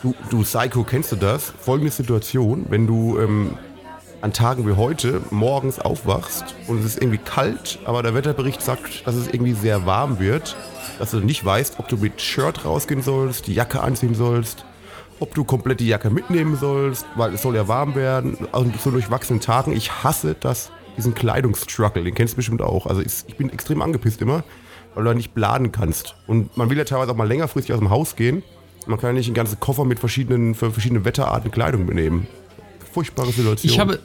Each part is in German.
Du, du Psycho, kennst du das? Folgende Situation, wenn du ähm, an Tagen wie heute morgens aufwachst und es ist irgendwie kalt, aber der Wetterbericht sagt, dass es irgendwie sehr warm wird, dass du nicht weißt, ob du mit Shirt rausgehen sollst, die Jacke anziehen sollst, ob du komplett die Jacke mitnehmen sollst, weil es soll ja warm werden, also so durchwachsenen Tagen. Ich hasse das, diesen Kleidungsstruggle, den kennst du bestimmt auch. Also ich, bin extrem angepisst immer, weil du da nicht bladen kannst. Und man will ja teilweise auch mal längerfristig aus dem Haus gehen. Man kann ja nicht einen ganzen Koffer mit verschiedenen, für verschiedene Wetterarten Kleidung mitnehmen. Furchtbare Situation. Ich habe,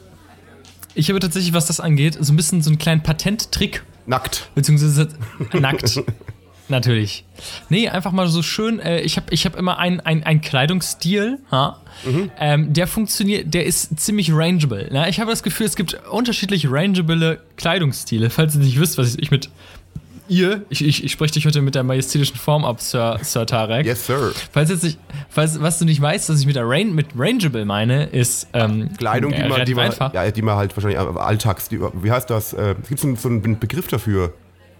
ich habe tatsächlich, was das angeht, so ein bisschen so einen kleinen Patenttrick. Nackt. Beziehungsweise nackt. Natürlich. Nee, einfach mal so schön. Äh, ich habe ich hab immer einen ein Kleidungsstil, ha? Mhm. Ähm, der funktioniert, der ist ziemlich rangeable. Ne? Ich habe das Gefühl, es gibt unterschiedliche rangeable Kleidungsstile. Falls ihr nicht wisst, was ich mit ihr, ich, ich, ich spreche dich heute mit der majestätischen Form ab, Sir, Sir Tarek. Yes, Sir. Falls jetzt nicht, falls, was du nicht weißt, was ich mit, der Rain, mit Rangeable meine, ist ähm, Kleidung, die, äh, man, die, man, ja, die man halt wahrscheinlich alltags, die, wie heißt das? Äh, es gibt so, so einen Begriff dafür.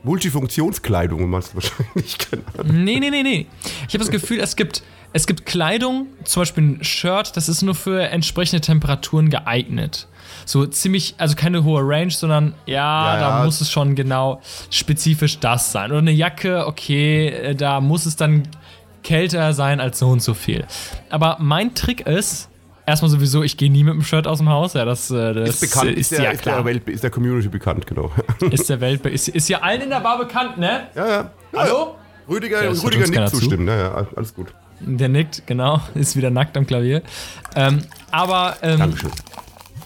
Multifunktionskleidung meinst du wahrscheinlich, keine Ahnung. Nee, nee, nee, nee. Ich habe das Gefühl, es gibt, es gibt Kleidung, zum Beispiel ein Shirt, das ist nur für entsprechende Temperaturen geeignet. So ziemlich, also keine hohe Range, sondern ja, ja da ja. muss es schon genau spezifisch das sein. Oder eine Jacke, okay, äh, da muss es dann kälter sein als so und so viel. Aber mein Trick ist, erstmal sowieso, ich gehe nie mit dem Shirt aus dem Haus. Ja, das, äh, das ist bekannt, ist, der, ja ist, der Welt, ist der Community bekannt, genau. Ist der Welt, ist, ist ja allen in der Bar bekannt, ne? Ja, ja. Hallo? Rüdiger, ja, Rüdiger nickt zustimmen, ja, ja, alles gut. Der nickt, genau, ist wieder nackt am Klavier. Ähm, aber ähm, Dankeschön.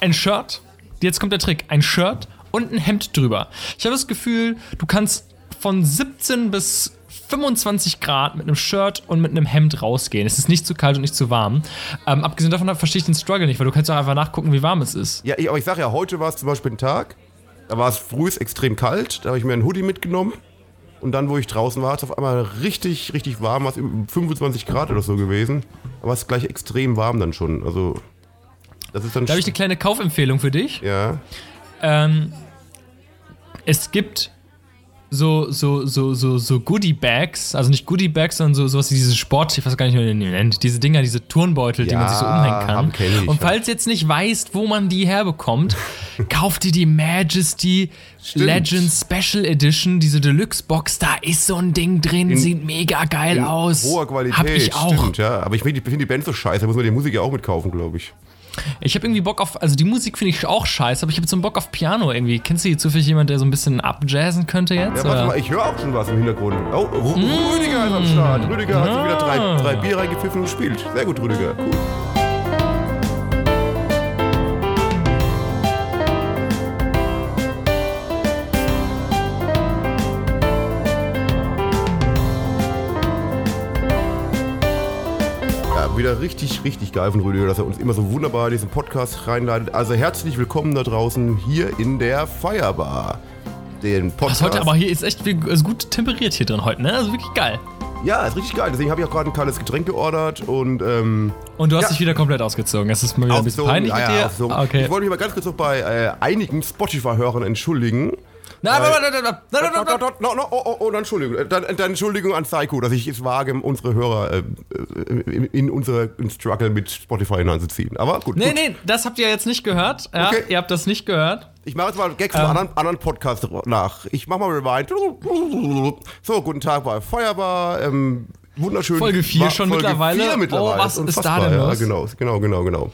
ein Shirt, jetzt kommt der Trick, ein Shirt und ein Hemd drüber. Ich habe das Gefühl, du kannst von 17 bis 25 Grad mit einem Shirt und mit einem Hemd rausgehen. Es ist nicht zu kalt und nicht zu warm. Ähm, abgesehen davon verstehe ich den Struggle nicht, weil du kannst auch einfach nachgucken, wie warm es ist. Ja, ich, aber ich sage ja, heute war es zum Beispiel ein Tag, da war es früh extrem kalt, da habe ich mir einen Hoodie mitgenommen. Und dann, wo ich draußen war, hat es auf einmal richtig, richtig warm, war es 25 Grad oder so gewesen. Aber es ist gleich extrem warm dann schon. Also, das ist dann. Da habe ich eine kleine Kaufempfehlung für dich. Ja. Ähm, es gibt so, so, so, so, so Goodie-Bags, also nicht Goodie-Bags, sondern so, sowas wie diese Sport, ich weiß gar nicht, wie man die nennt, diese Dinger, diese Turnbeutel, ja, die man sich so umhängen kann. Ich, und falls jetzt nicht weißt, wo man die herbekommt, kauft dir die Majesty Stimmt. Legends Special Edition, diese Deluxe-Box, da ist so ein Ding drin, in, sieht mega geil aus. Hoher Qualität, Hab ich auch. Stimmt, ja. Aber ich finde die, find die Band so scheiße, da muss man die Musik ja auch mitkaufen, glaube ich. Ich habe irgendwie Bock auf, also die Musik finde ich auch scheiße, aber ich habe so einen Bock auf Piano irgendwie. Kennst du hier zufällig jemand, der so ein bisschen abjazzen könnte jetzt? Ja, warte mal, ich höre auch schon was im Hintergrund. Oh, Rüdiger ist am Start. Rüdiger hat wieder drei, drei Bier reingepfiffen und spielt. Sehr gut, Rüdiger. Cool. Wieder richtig, richtig geil von Rüdiger, dass er uns immer so wunderbar in diesen Podcast reinleitet. Also herzlich willkommen da draußen hier in der Feierbar. Den Podcast. Was heute, aber hier ist echt also gut temperiert hier drin heute, ne? Also wirklich geil. Ja, ist richtig geil. Deswegen habe ich auch gerade ein kaltes Getränk geordert und ähm, Und du hast ja. dich wieder komplett ausgezogen. Das ist mal wieder ein bisschen peinlich ja, mit dir. Ja, okay. Ich wollte mich mal ganz kurz noch bei äh, einigen Spotify-Hörern entschuldigen. Nein, nein, nein, nein, nein, nein, nein, oh, oh, oh, Entschuldigung. Dann, dann Entschuldigung an Psycho, dass ich es wage, unsere Hörer äh, in, in unsere Struggle mit Spotify hineinzuziehen. Aber gut. Nee, gut. nee, das habt ihr jetzt nicht gehört. Ja, okay. Ihr habt das nicht gehört. Ich mache jetzt mal Gags ähm. vom anderen, anderen Podcast nach. Ich mache mal Rewind. So, guten Tag bei Feuerbar. Ähm, wunderschön. Folge 4 schon Folge mittlerweile. mittlerweile. Oh, was ist da denn los? Ja, genau, genau, genau, genau.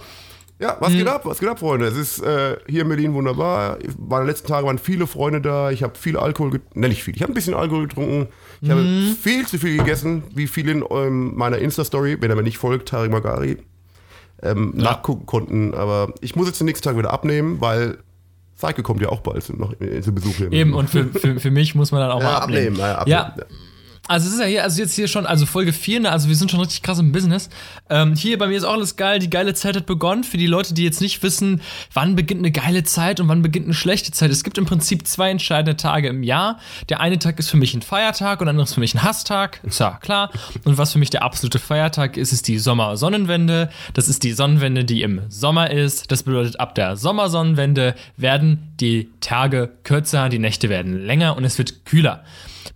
Ja, was hm. geht ab? Was geht ab, Freunde? Es ist äh, hier in Berlin wunderbar. Meine letzten Tage waren viele Freunde da. Ich habe viel Alkohol getrunken. Ne, nicht viel. Ich habe ein bisschen Alkohol getrunken. Ich hm. habe viel zu viel gegessen, wie viele in ähm, meiner Insta-Story, wenn er mir nicht folgt, Tarik Magari, ähm, ja. nachgucken konnten. Aber ich muss jetzt den nächsten Tag wieder abnehmen, weil Seike kommt ja auch bald noch zu Besuch hier. Eben, und für, für, für mich muss man dann auch ja, mal abnehmen. abnehmen. Ja, abnehmen. ja. Also es ist ja hier, also jetzt hier schon, also Folge 4, ne? also wir sind schon richtig krass im Business. Ähm, hier bei mir ist auch alles geil, die geile Zeit hat begonnen. Für die Leute, die jetzt nicht wissen, wann beginnt eine geile Zeit und wann beginnt eine schlechte Zeit. Es gibt im Prinzip zwei entscheidende Tage im Jahr. Der eine Tag ist für mich ein Feiertag und der andere ist für mich ein Hasstag. Ist ja klar. Und was für mich der absolute Feiertag ist, ist die Sommersonnenwende. Das ist die Sonnenwende, die im Sommer ist. Das bedeutet, ab der Sommersonnenwende werden die Tage kürzer, die Nächte werden länger und es wird kühler.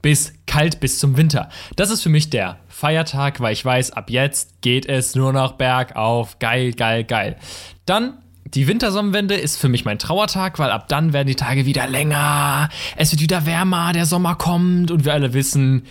Bis kalt bis zum Winter. Das ist für mich der Feiertag, weil ich weiß, ab jetzt geht es nur noch bergauf. Geil, geil, geil. Dann die Wintersonnenwende ist für mich mein Trauertag, weil ab dann werden die Tage wieder länger. Es wird wieder wärmer, der Sommer kommt und wir alle wissen,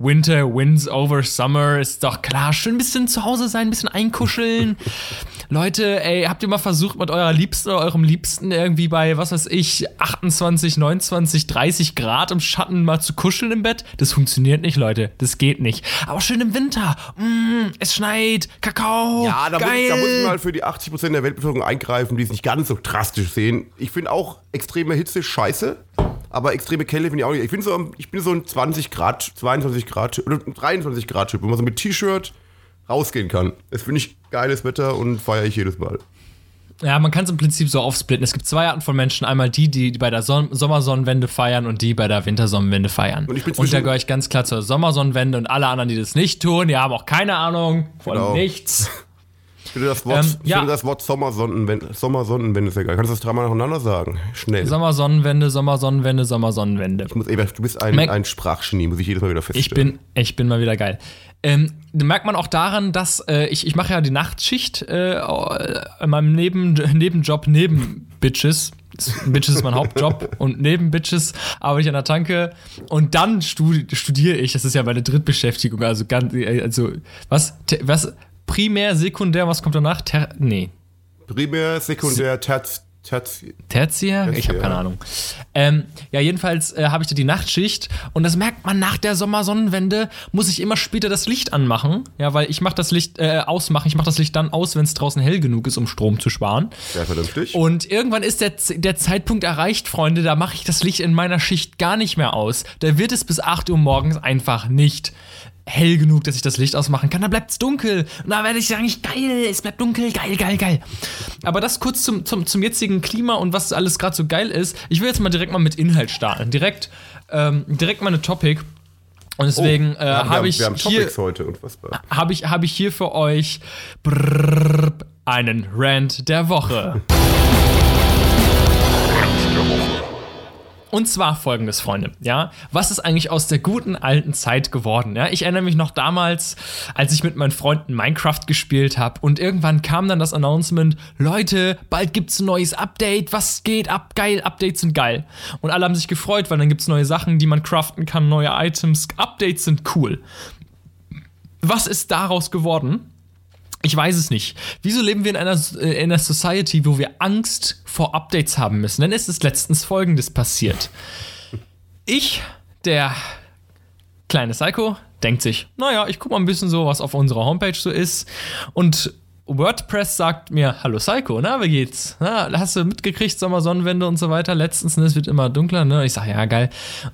Winter wins over Summer, ist doch klar. Schön ein bisschen zu Hause sein, ein bisschen einkuscheln. Leute, ey, habt ihr mal versucht, mit eurer Liebsten oder eurem Liebsten irgendwie bei, was weiß ich, 28, 29, 30 Grad im Schatten mal zu kuscheln im Bett? Das funktioniert nicht, Leute. Das geht nicht. Aber schön im Winter. Mm, es schneit. Kakao. Ja, da muss, geil. da muss ich mal für die 80% der Weltbevölkerung eingreifen, die es nicht ganz so drastisch sehen. Ich finde auch extreme Hitze scheiße. Aber extreme Kälte finde ich auch nicht. Ich, find so, ich bin so ein 20 Grad, 22 Grad oder 23 Grad Typ, wo man so mit T-Shirt rausgehen kann. Das finde ich geiles Wetter und feiere ich jedes Mal. Ja, man kann es im Prinzip so aufsplitten. Es gibt zwei Arten von Menschen. Einmal die, die bei der Son Sommersonnenwende feiern und die bei der Wintersonnenwende feiern. Und ich bin und da gehöre ich ganz klar zur Sommersonnenwende und alle anderen, die das nicht tun, die haben auch keine Ahnung von Genau. nichts. Ich finde das Wort, Ähm, ich ja. das Wort Sommersonnenwende, Sommersonnenwende ist egal. Kannst du das dreimal nacheinander sagen? Schnell. Sommersonnenwende, Sommersonnenwende, Sommersonnenwende. Ich muss, ey, du bist ein, Mac- ein Sprachgenie, muss ich jedes Mal wieder Ich feststellen. bin, ich bin mal wieder geil. Ähm, merkt man auch daran, dass äh, ich, ich mache ja die Nachtschicht äh, in meinem Neben, Nebenjob neben Bitches. Bitches ist mein Hauptjob und neben Bitches arbeite ich an der Tanke und dann studi studiere ich. Das ist ja meine Drittbeschäftigung. Also ganz, äh, also was, was primär, sekundär, was kommt danach? Ter nee, Primär, Sekundär, Terz, Terz, Tertiär? Ich habe Tertiär. keine Ahnung. Ähm, ja, jedenfalls äh, habe ich da die Nachtschicht und das merkt man nach der Sommersonnenwende, muss ich immer später das Licht anmachen. Ja, weil ich mache das Licht äh, ausmachen. Ich mache das Licht dann aus, wenn es draußen hell genug ist, um Strom zu sparen. sehr vernünftig. Und irgendwann ist der, der Zeitpunkt erreicht, Freunde, da mache ich das Licht in meiner Schicht gar nicht mehr aus. Da wird es bis 8 Uhr morgens einfach nicht hell genug, dass ich das Licht ausmachen kann. Da bleibt es dunkel. Und da werde ich sagen, ich, geil, es bleibt dunkel, geil, geil, geil. Aber das kurz zum, zum, zum jetzigen Klima und was alles gerade so geil ist. Ich will jetzt mal direkt mal mit Inhalt starten. Direkt, ähm, direkt meine Topic. Und deswegen äh, Oh, haben- habe ich Wir haben hier Topics heute, unfassbar. habe ich, hab ich hier für euch brrrr, einen Rant der Woche. Und zwar folgendes, Freunde, ja. Was ist eigentlich aus der guten alten Zeit geworden? Ja, ich erinnere mich noch damals, als ich mit meinen Freunden Minecraft gespielt habe und irgendwann kam dann das Announcement, Leute, bald gibt's ein neues Update, was geht ab? Geil, Updates sind geil. Und alle haben sich gefreut, weil dann gibt's neue Sachen, die man craften kann, neue Items, Updates sind cool. Was ist daraus geworden? Ich weiß es nicht. Wieso leben wir in einer, äh, in einer Society, wo wir Angst vor Updates haben müssen? Denn es ist letztens Folgendes passiert. Ich, der kleine Psycho, denkt sich, naja, ich guck mal ein bisschen so, was auf unserer Homepage so ist. Und WordPress sagt mir, hallo Psycho, na, wie geht's? Na, hast du mitgekriegt, Sommer, Sonnenwende und so weiter? Letztens, ne, es wird immer dunkler, ne? Ich sag, ja, geil.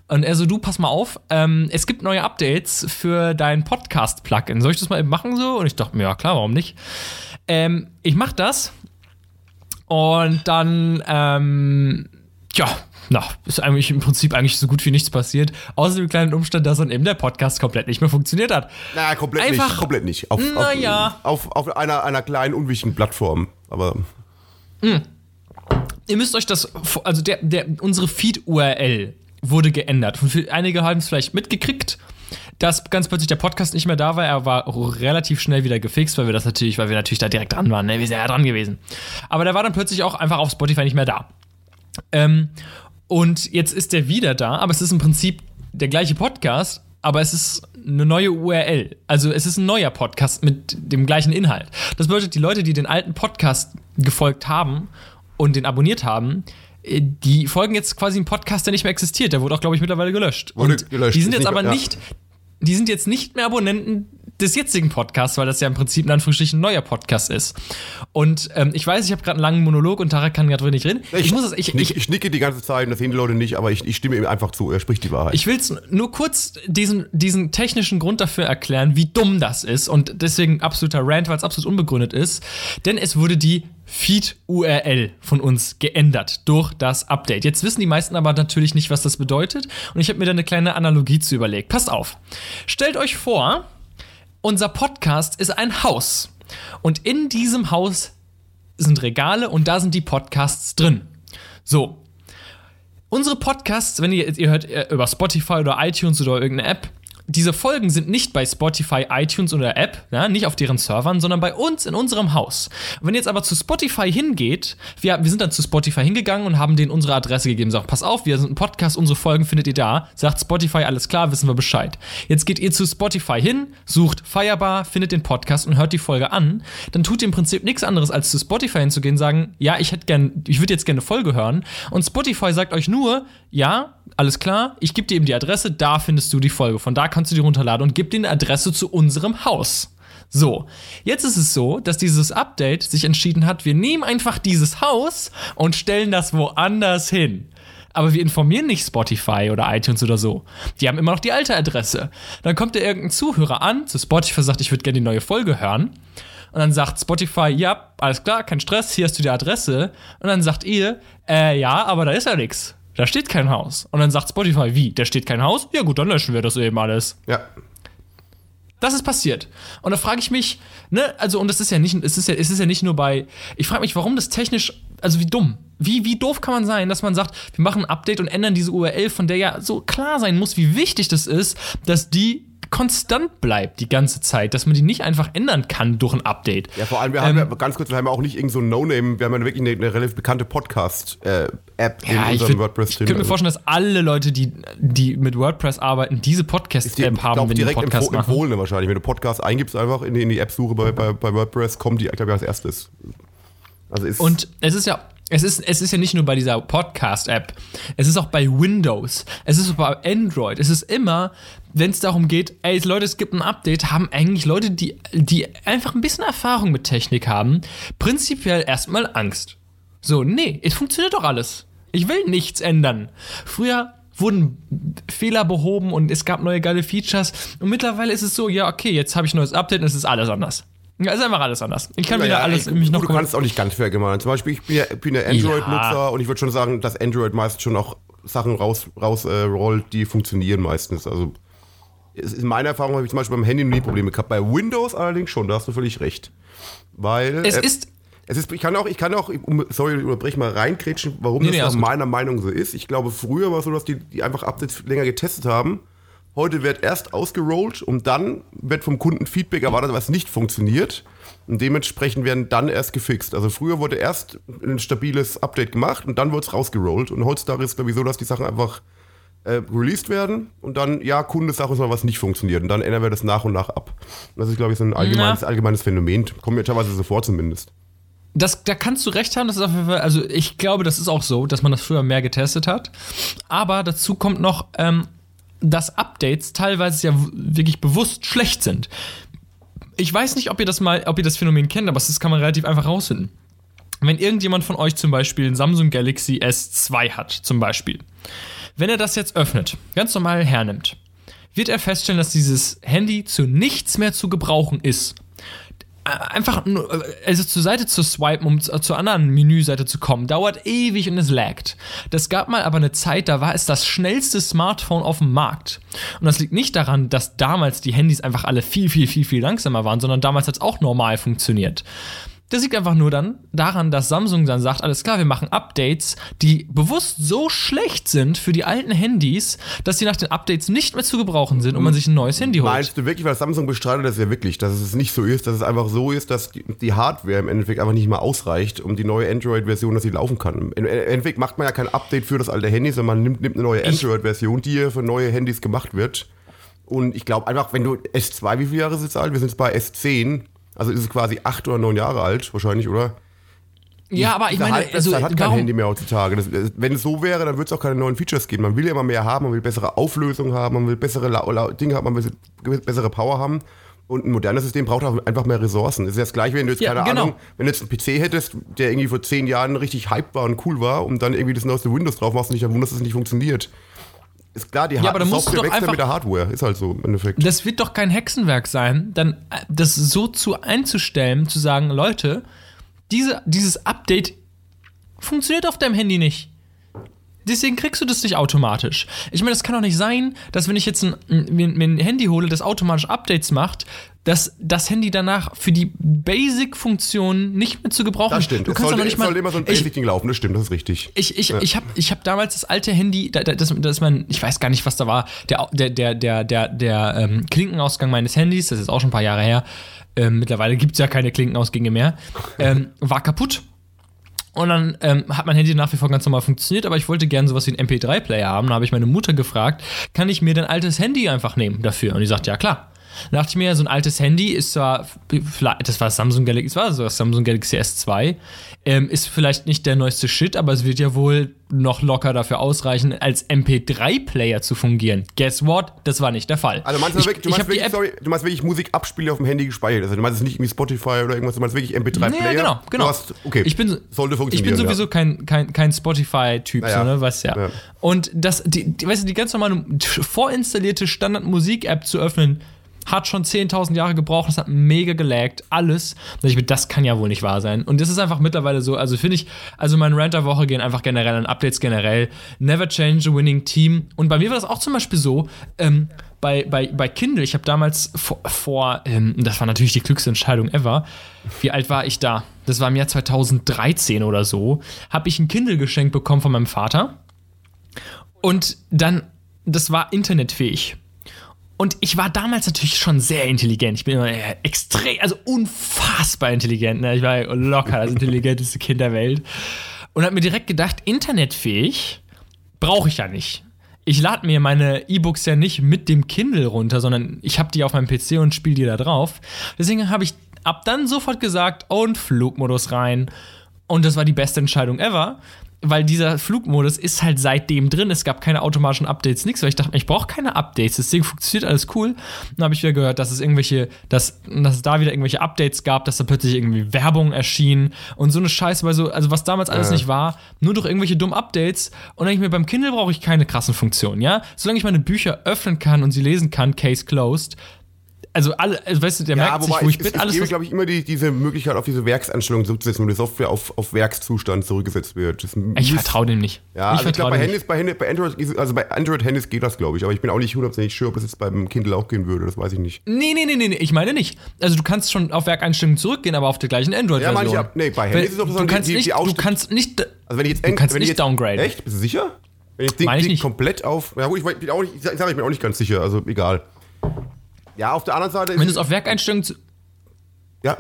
Und er so, du, pass mal auf, ähm, es gibt neue Updates für dein Podcast-Plugin. Soll ich das mal eben machen so? Und ich dachte mir, ja, klar, warum nicht? Ähm, ich mach das und dann, ähm, ja, na, ist eigentlich im Prinzip eigentlich so gut wie nichts passiert, außer dem kleinen Umstand, dass dann eben der Podcast komplett nicht mehr funktioniert hat. Na, komplett Einfach- nicht. Komplett nicht. Auf, Naja. auf, auf, auf einer, einer kleinen, unwichtigen Plattform. Aber Ihr müsst euch das, also der, der, unsere Feed-URL wurde geändert. Einige haben es vielleicht mitgekriegt, dass ganz plötzlich der Podcast nicht mehr da war. Er war relativ schnell wieder gefixt, weil wir das natürlich, weil wir natürlich da direkt dran waren. Ne? Wir sind ja dran gewesen. Aber der war dann plötzlich auch einfach auf Spotify nicht mehr da. Ähm, und jetzt ist der wieder da, aber es ist im Prinzip der gleiche Podcast, aber es ist eine neue URL. Also es ist ein neuer Podcast mit dem gleichen Inhalt. Das bedeutet, die Leute, die den alten Podcast gefolgt haben und den abonniert haben, äh, die folgen jetzt quasi einem Podcast, der nicht mehr existiert. Der wurde auch, glaube ich, mittlerweile gelöscht. Wurde und gelöscht. Die sind jetzt nicht- aber ja. nicht, die sind jetzt nicht mehr Abonnenten des jetzigen Podcasts, weil das ja im Prinzip in Anführungsstrichen ein neuer Podcast ist. Und ähm, ich weiß, ich habe gerade einen langen Monolog und Tarek kann gerade nicht reden. Ich, muss es, ich, ich, ich, ich nicke die ganze Zeit, das sehen die Leute nicht, aber ich, ich stimme ihm einfach zu. Er spricht die Wahrheit. Ich will nur kurz diesen, diesen technischen Grund dafür erklären, wie dumm das ist und deswegen absoluter Rant, weil es absolut unbegründet ist. Denn es wurde die Feed-URL von uns geändert durch das Update. Jetzt wissen die meisten aber natürlich nicht, was das bedeutet und ich habe mir da eine kleine Analogie zu überlegt. Passt auf. Stellt euch vor, unser Podcast ist ein Haus und in diesem Haus sind Regale und da sind die Podcasts drin. So, unsere Podcasts, wenn ihr, ihr hört äh, über Spotify oder iTunes oder irgendeine App, diese Folgen sind nicht bei Spotify, iTunes oder App, ja, nicht auf deren Servern, sondern bei uns in unserem Haus. Wenn ihr jetzt aber zu Spotify hingeht, wir, wir sind dann zu Spotify hingegangen und haben denen unsere Adresse gegeben, sagt, pass auf, wir sind ein Podcast, unsere Folgen findet ihr da, sagt Spotify, alles klar, wissen wir Bescheid. Jetzt geht ihr zu Spotify hin, sucht Firebar, findet den Podcast und hört die Folge an, dann tut ihr im Prinzip nichts anderes, als zu Spotify hinzugehen sagen, ja, ich hätte gern, ich würde jetzt gerne eine Folge hören und Spotify sagt euch nur, ja, alles klar, ich gebe dir eben die Adresse, da findest du die Folge. Von da kannst du die runterladen und gib dir eine Adresse zu unserem Haus. So, jetzt ist es so, dass dieses Update sich entschieden hat, wir nehmen einfach dieses Haus und stellen das woanders hin. Aber wir informieren nicht Spotify oder iTunes oder so. Die haben immer noch die alte Adresse. Dann kommt da irgendein Zuhörer an, zu Spotify sagt, ich würde gerne die neue Folge hören. Und dann sagt Spotify, ja, alles klar, kein Stress, hier hast du die Adresse. Und dann sagt ihr, äh, ja, aber da ist ja nichts. Da steht kein Haus. Und dann sagt Spotify, wie? Da steht kein Haus? Ja gut, dann löschen wir das eben alles. Ja. Das ist passiert. Und da frage ich mich, ne, also, und das ist ja nicht, es ist ja, es ist ja nicht nur bei, ich frage mich, warum das technisch, also wie dumm. Wie, wie doof kann man sein, dass man sagt, wir machen ein Update und ändern diese URL, von der ja so klar sein muss, wie wichtig das ist, dass die konstant bleibt die ganze Zeit, dass man die nicht einfach ändern kann durch ein Update. Ja, vor allem, wir haben ja, ganz kurz, wir haben ja auch nicht irgend so ein No-Name, wir haben ja wirklich eine, eine relativ bekannte Podcast-App ja, in unserem WordPress drin. Ich könnte mir vorstellen, dass alle Leute, die, die mit WordPress arbeiten, diese Podcast-App haben, glaub, wenn direkt die Podcast empfoh machen. empfohlene wahrscheinlich. Wenn du Podcast eingibst, einfach in die, in die App-Suche bei, bei, bei WordPress, kommt die, glaube ich, als erstes. Also ist Und es ist ja es ist, es ist ja nicht nur bei dieser Podcast-App, es ist auch bei Windows, es ist bei Android, es ist immer, wenn es darum geht, ey Leute, es gibt ein Update, haben eigentlich Leute, die, die einfach ein bisschen Erfahrung mit Technik haben, prinzipiell erstmal Angst. So, nee, es funktioniert doch alles. Ich will nichts ändern. Früher wurden Fehler behoben und es gab neue geile Features und mittlerweile ist es so, ja, okay, jetzt habe ich ein neues Update und es ist alles anders. Ja, ist einfach alles anders. Ich kann wieder ja, alles ey, mich noch. Du kannst es auch nicht ganz verallgemeinern. Zum Beispiel, ich bin ja, bin ja Android-Nutzer ja. und ich würde schon sagen, dass Android meist schon auch Sachen rausrollt, raus, äh, die funktionieren meistens. Also, in meiner Erfahrung habe ich zum Beispiel beim Handy nie Probleme gehabt. Bei Windows allerdings schon, da hast du völlig recht. Weil. Es äh, ist. Es ist, ich kann auch, ich kann auch, sorry, unterbrech mal reinkrätschen, warum nee, das nee, nach meiner Meinung so ist. Ich glaube, früher war es so, dass die, die einfach Updates länger getestet haben Heute wird erst ausgerollt und dann wird vom Kunden Feedback erwartet, was nicht funktioniert. Und dementsprechend werden dann erst gefixt. Also früher wurde erst ein stabiles Update gemacht und dann wurde es rausgerollt. Und heutzutage ist es glaube ich so, dass die Sachen einfach äh, released werden und dann, ja, Kunde sagt uns mal, was nicht funktioniert. Und dann ändern wir das nach und nach ab. Und das ist, glaube ich, so ein allgemeines, ja. allgemeines Phänomen. Kommt mir teilweise so vor zumindest. Das, da kannst du recht haben, das ist auf jeden Fall, also ich glaube, das ist auch so, dass man das früher mehr getestet hat. Aber dazu kommt noch, ähm, dass Updates teilweise ja wirklich bewusst schlecht sind. Ich weiß nicht, ob ihr das mal, ob ihr das Phänomen kennt, aber das kann man relativ einfach rausfinden. Wenn irgendjemand von euch zum Beispiel ein Samsung Galaxy S2 hat, zum Beispiel, wenn er das jetzt öffnet, ganz normal hernimmt, wird er feststellen, dass dieses Handy zu nichts mehr zu gebrauchen ist. Äh, einfach nur, äh, also zur Seite zu swipen, um zur anderen Menüseite zu kommen, dauert ewig und es laggt. Das gab mal aber eine Zeit, da war es das schnellste Smartphone auf dem Markt. Und das liegt nicht daran, dass damals die Handys einfach alle viel, viel, viel, viel langsamer waren, sondern damals hat es auch normal funktioniert. Das liegt einfach nur dann daran, dass Samsung dann sagt, alles klar, wir machen Updates, die bewusst so schlecht sind für die alten Handys, dass sie nach den Updates nicht mehr zu gebrauchen sind und man sich ein neues Handy holt. Meinst du wirklich, weil Samsung bestreitet das ja wirklich, dass es nicht so ist, dass es einfach so ist, dass die, Hardware im Endeffekt einfach nicht mal ausreicht, um die neue Android-Version, dass sie laufen kann. Im Endeffekt macht man ja kein Update für das alte Handy, sondern man nimmt, nimmt eine neue Android-Version, die für neue Handys gemacht wird. Und ich glaube einfach, wenn du S2, wie viele Jahre ist es alt? Wir sind jetzt bei S10 also ist es quasi acht oder neun Jahre alt, wahrscheinlich, oder? Ja, aber ich meine, also, hat kein Handy mehr heutzutage. Das, wenn es so wäre, dann würde es auch keine neuen Features geben. Man will ja immer mehr haben, man will bessere Auflösung haben, man will bessere La La Dinge haben, man will bessere Power haben. Und ein modernes System braucht auch einfach mehr Ressourcen. Das ist das gleiche, wenn du jetzt, ja, keine genau. Ahnung, wenn du jetzt einen PC hättest, der irgendwie vor zehn Jahren richtig hype war und cool war und dann irgendwie das neueste Windows drauf machst und dich dann wunderst, dass es nicht funktioniert. Ist klar, die ja, aber Software wächst ja mit der Hardware. Ist halt so im Endeffekt. Das wird doch kein Hexenwerk sein, dann äh, das so zu einzustellen, zu sagen, Leute, diese, dieses Update funktioniert auf deinem Handy nicht. Deswegen kriegst du das nicht automatisch. Ich meine, das kann doch nicht sein, dass wenn ich jetzt ein, mir, mir ein Handy hole, das automatisch Updates macht, dass das Handy danach für die Basic-Funktionen nicht mehr zu gebrauchen Das stimmt. Du es kannst sollte, aber nicht es mal. sollte immer so ein Basic-Ding laufen, das stimmt, das ist richtig. ich, ich, ich habe ich hab damals das alte Handy, da- da- das, das ist mein, ich weiß gar nicht, was da war, der, der, der, der, der, der ähm, Klinkenausgang meines Handys, das ist auch schon ein paar Jahre her, ähm, mittlerweile gibt es ja keine Klinkenausgänge mehr, ähm, war kaputt. Und dann ähm, hat mein Handy nach wie vor ganz normal funktioniert, aber ich wollte gerne sowas wie einen MP3-Player haben. Da habe ich meine Mutter gefragt, kann ich mir dein altes Handy einfach nehmen dafür? Und die sagt, ja klar. Dann dachte ich mir, so ein altes Handy ist zwar, vielleicht- das war Samsung Galaxy, das war so das Samsung Galaxy S2, ähm, ist vielleicht nicht der neueste Shit, aber es wird ja wohl noch locker dafür ausreichen, als MP3-Player zu fungieren. Guess what? Das war nicht der Fall. Also meinst du, ich, wirklich, du, ich meinst wirklich, App, sorry, du meinst wirklich Musikabspiele auf dem Handy gespeichert. Also du meinst es nicht irgendwie Spotify oder irgendwas, du meinst wirklich MP3-Player. Ja, genau, genau. Hast, okay, Ich bin, sollte ich funktionieren. bin sowieso ja. kein, kein, kein Spotify-Typ, Naja. so, ne, weißt ja. Ja. Und das, die, die, weißt du, die ganz normale vorinstallierte Standard-Musik-App zu öffnen, hat schon 10.000 Jahre gebraucht, das hat mega gelaggt, alles. Und ich mir, das kann ja wohl nicht wahr sein. Und das ist einfach mittlerweile so, also finde ich, also mein Rant der Woche gehen einfach generell an Updates generell. Never change a winning team. Und bei mir war das auch zum Beispiel so, ähm, bei, bei, bei Kindle, ich habe damals vor, vor ähm, das war natürlich die klügste Entscheidung ever. Wie alt war ich da? Das war im Jahr 2013 oder so. Habe ich ein Kindle geschenkt bekommen von meinem Vater. Und dann, das war internetfähig. Und ich war damals natürlich schon sehr intelligent. Ich bin immer äh, extrem, also unfassbar intelligent. Ne? Ich war locker das intelligenteste Kind der Welt. Und habe mir direkt gedacht, internetfähig brauche ich ja nicht. Ich lade mir meine E-Books ja nicht mit dem Kindle runter, sondern ich habe die auf meinem PC und spiele die da drauf. Deswegen habe ich ab dann sofort gesagt, und Flugmodus rein. Und das war die beste Entscheidung ever, weil dieser Flugmodus ist halt seitdem drin. Es gab keine automatischen Updates, nichts, weil ich dachte, ich brauche keine Updates. Deswegen funktioniert alles cool. Dann habe ich wieder gehört, dass es irgendwelche, dass, dass es da wieder irgendwelche Updates gab, dass da plötzlich irgendwie Werbung erschien und so eine Scheiße, weil so, also was damals alles nicht war, nur durch irgendwelche dummen Updates. Und dann denke ich mir, beim Kindle brauche ich keine krassen Funktionen, ja? Solange ich meine Bücher öffnen kann und sie lesen kann, Case closed. Also alle, also weißt du, der Ja, merkt sich, wo ich es, bin, es, alles. es was- glaube ich, immer die, diese Möglichkeit, auf diese Werkseinstellungen zurückzusetzen, wo die Software auf, auf Werkszustand zurückgesetzt wird. Ich vertraue dem nicht. Ja, also ich glaube, vertraue bei. Handys, bei, Handy, bei Android, ist- also bei Android-Handys geht das, glaube ich. Aber ich bin auch nicht hundertprozentig sure, ob das jetzt beim Kindle auch gehen würde. Das weiß ich nicht. Nee, nee, nee, nee, nee, ich meine nicht. Also du kannst schon auf Werkeinstellungen zurückgehen, aber auf der gleichen Android-Version. Ja, meine ich ab. Nee, bei Handys ist es doch so, du kannst die- die nicht, du Ausst- kannst nicht, Also wenn ich jetzt du kannst wenn ich nicht jetzt, downgraden. Echt? Bist du sicher? Wenn ich Ding, ich nicht. komplett auf. Ja gut, ich, bin auch nicht, ich sage, ich bin auch nicht ganz sicher, also egal. Ja, auf der anderen Seite Wenn du es auf Werkeinstellungen, Ja,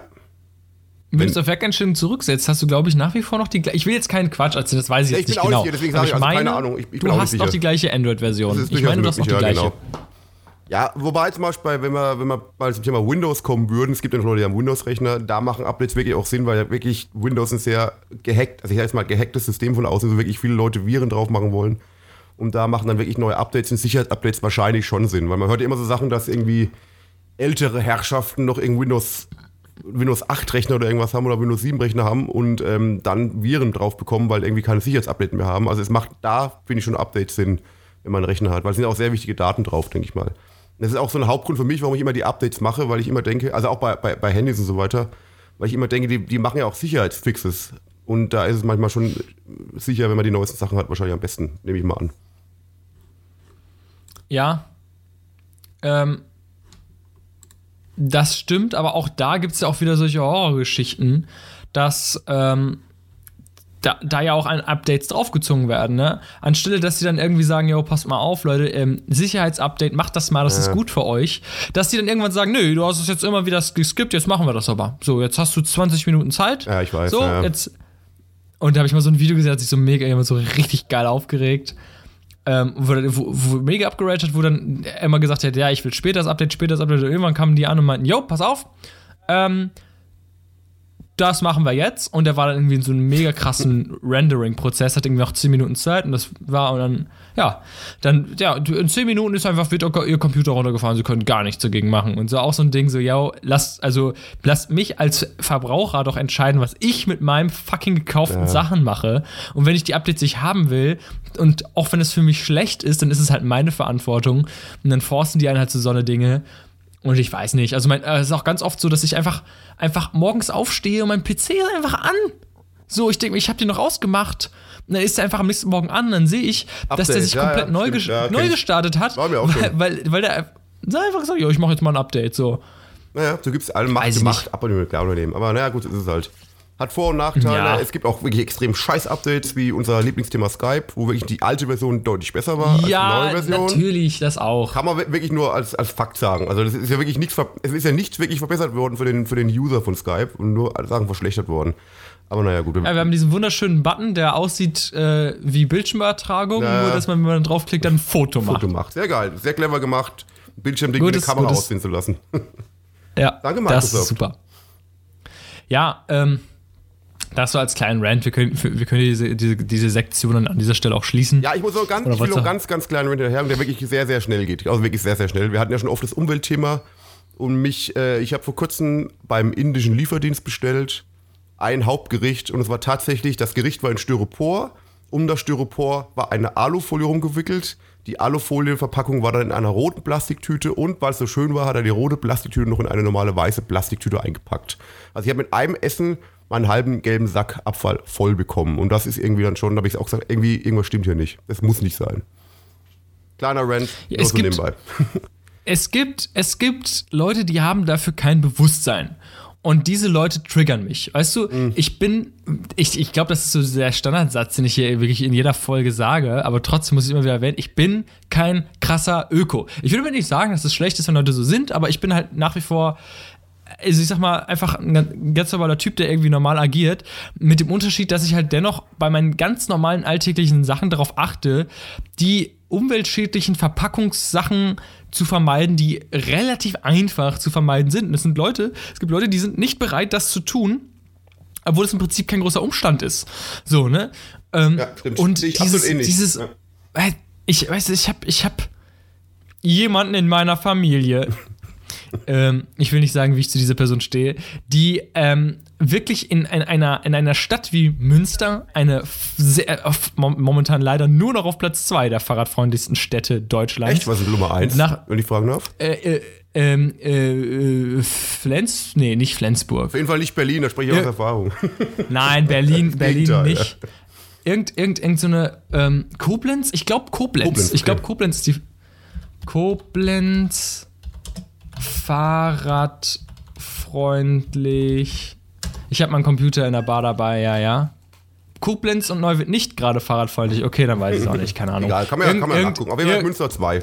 wenn du es auf Werkeinstellungen zurücksetzt, hast du, glaube ich, nach wie vor noch die gleiche. Ich will jetzt keinen Quatsch erzählen, das weiß ich Ja, jetzt ich bin nicht genau. sicher, deswegen sage ich, also keine Ahnung, ich- ich du hast noch die gleiche Android-Version. Ich meine, du hast noch die möglich, gleiche. ja, genau. Ja, wobei zum Beispiel, wenn wir, wenn wir mal zum Thema Windows kommen würden, es gibt ja noch Leute, die haben Windows-Rechner, da machen Updates wirklich auch Sinn, weil ja wirklich Windows ein sehr gehackt, also ich sage jetzt mal gehacktes System von außen, so wirklich viele Leute Viren drauf machen wollen. Und da machen dann wirklich neue Updates und Sicherheitsupdates wahrscheinlich schon Sinn, weil man hört ja immer so Sachen, dass irgendwie ältere Herrschaften noch irgendwie Windows, Windows 8 Rechner oder irgendwas haben oder Windows 7 Rechner haben und ähm, dann Viren drauf bekommen, weil irgendwie keine Sicherheitsupdate mehr haben. Also es macht da, finde ich, schon Updates Sinn, wenn man einen Rechner hat, weil es sind auch sehr wichtige Daten drauf, denke ich mal. Das ist auch so ein Hauptgrund für mich, warum ich immer die Updates mache, weil ich immer denke, also auch bei, bei, bei Handys und so weiter, weil ich immer denke, die, die machen ja auch Sicherheitsfixes. Und da ist es manchmal schon sicher, wenn man die neuesten Sachen hat, wahrscheinlich am besten, nehme ich mal an. Ja. Ähm, das stimmt, aber auch da gibt es ja auch wieder solche Horrorgeschichten, dass ähm, da, da ja auch an Updates draufgezogen werden, ne? Anstelle, dass sie dann irgendwie sagen, yo, passt mal auf, Leute, ähm, Sicherheitsupdate, macht das mal, das ist gut für euch. Dass die dann irgendwann sagen, nö, du hast es jetzt immer wieder geskippt, jetzt machen wir das aber. So, jetzt hast du 20 Minuten Zeit. Ja, ich weiß, So, ja. jetzt. Und da habe ich mal so ein Video gesehen, hat sich so mega, immer so richtig geil aufgeregt. Ähm, wo, wo, wo mega abgeratet, wo dann immer gesagt hat, ja, ich will später das Update, später das Update. Und irgendwann kamen die an und meinten, yo, pass auf, ähm, das machen wir jetzt. Und der war dann irgendwie in so einem mega krassen Rendering-Prozess, hat irgendwie noch 10 Minuten Zeit und das war und dann, ja, dann, ja, in 10 Minuten ist einfach, wird ihr Computer runtergefahren, sie können gar nichts dagegen machen. Und so auch so ein Ding, so, yo, lasst, also, lasst mich als Verbraucher doch entscheiden, was ich mit meinem fucking gekauften Sachen mache. Und wenn ich die Updates nicht haben will, und auch wenn es für mich schlecht ist, dann ist es halt meine Verantwortung. Und dann forcen die einen halt zu so eine Dinge. Und ich weiß nicht. Also mein, äh, es ist auch ganz oft so, dass ich einfach, einfach morgens aufstehe und mein PC ist einfach an. So, ich denke, ich habe den noch ausgemacht. Und dann ist er einfach am nächsten Morgen an, dann sehe ich, dass der Update, sich ja, komplett ja, neu, ges ja, neu kenn ich. gestartet hat. War mir auch weil, weil, weil der einfach gesagt, ja, ich mache jetzt mal ein Update. So. Naja, du gibst allen Macht nicht. ab und klar unternehmen. Aber naja, gut, ist es halt. Hat Vor- und Nachteile. Ja. Es gibt auch wirklich extrem scheiß Updates, wie unser Lieblingsthema Skype, wo wirklich die alte Version deutlich besser war als die Ja, neue Version. natürlich, das auch. Kann man wirklich nur als, als Fakt sagen. Also das ist ja wirklich nichts, es ist ja nichts wirklich verbessert worden für den, für den User von Skype und nur Sachen verschlechtert worden. Aber naja, gut. Ja, wir haben diesen wunderschönen Button, der aussieht äh, wie Bildschirmübertragung, Ja, nur ja. dass man, wenn man draufklickt, dann ein Foto macht. Foto macht. Sehr geil, sehr clever gemacht. Bildschirmding mit der Kamera gutes- aussehen zu lassen. Ja, Danke, das Microsoft. ist super. Ja, ähm, das so als kleinen Rant. Wir können, wir können diese, diese, diese Sektionen an dieser Stelle auch schließen. Ja, ich muss noch ganz, ich will noch ganz, ganz kleinen Rant hinterher, der wirklich sehr, sehr schnell geht. Also wirklich sehr, sehr schnell. Wir hatten ja schon oft das Umweltthema und mich, äh, ich habe vor kurzem beim indischen Lieferdienst bestellt ein Hauptgericht und es war tatsächlich, das Gericht war in Styropor. Um das Styropor war eine Alufolie rumgewickelt. Die Alufolienverpackung war dann in einer roten Plastiktüte und weil es so schön war, hat er die rote Plastiktüte noch in eine normale weiße Plastiktüte eingepackt. Also ich habe mit einem Essen meinen halben gelben Sack Abfall voll bekommen. Und das ist irgendwie dann schon, da habe ich auch gesagt, irgendwie, irgendwas stimmt hier nicht. Das muss nicht sein. Kleiner Rant, Ja, nur es so gibt- nebenbei. Es gibt, es gibt Leute, die haben dafür kein Bewusstsein. Und diese Leute triggern mich. Weißt du, Mhm. ich bin, ich, ich glaube, das ist so der Standardsatz, den ich hier wirklich in jeder Folge sage, aber trotzdem muss ich immer wieder erwähnen, ich bin kein krasser Öko. Ich würde mir nicht sagen, dass es schlecht ist, wenn Leute so sind, aber ich bin halt nach wie vor, also ich sag mal, einfach ein ganz normaler Typ, der irgendwie normal agiert, mit dem Unterschied, dass ich halt dennoch bei meinen ganz normalen alltäglichen Sachen darauf achte, die umweltschädlichen Verpackungssachen zu vermeiden, die relativ einfach zu vermeiden sind. Und das sind Leute, es gibt Leute, die sind nicht bereit, das zu tun, obwohl es im Prinzip kein großer Umstand ist. So, ne? Ähm, Ja, stimmt. Und ich dieses, ähnlich. dieses, Ja. äh, ich weiß, ich habe, ich habe jemanden in meiner Familie, ähm, ich will nicht sagen, wie ich zu dieser Person stehe, die ähm, wirklich in, in, einer, in einer Stadt wie Münster, eine sehr, mom- momentan leider nur noch auf Platz zwei der fahrradfreundlichsten Städte Deutschlands. Echt, was ist Nummer eins, Nach- wenn ich fragen darf? Äh, äh, ähm, äh, äh, Flens? Nee, nicht Flensburg. Auf jeden Fall nicht Berlin, da spreche ich Ja. aus Erfahrung. Nein, Berlin, Berlin Gegenteil, nicht. Irgend, irgend, irgend so eine ähm, Koblenz? Ich glaube Koblenz. Koblenz, Ich glaube. Koblenz ist die. Koblenz fahrradfreundlich. Ich habe meinen Computer in der Bar dabei, ja, ja. Koblenz und Neuwied nicht gerade fahrradfreundlich. Okay, dann weiß ich es auch nicht, keine Ahnung. Egal, kann man ja, Irgend- kann man ja irgend- nachgucken. Auf jeden Fall Münster 2.